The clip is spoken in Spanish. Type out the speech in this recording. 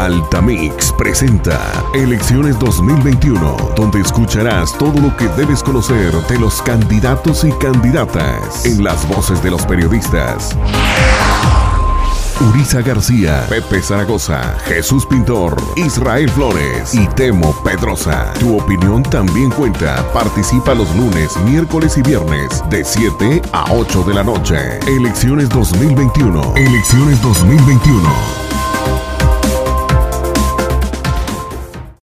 Altamix presenta Elecciones 2021, donde escucharás todo lo que debes conocer de los candidatos y candidatas en las voces de los periodistas. Urisa García, Pepe Zaragoza, Jesús Pintor, Israel Flores y Temo Pedrosa. Tu opinión también cuenta. Participa los lunes, miércoles y viernes de 7 a 8 de la noche. Elecciones 2021. Elecciones 2021.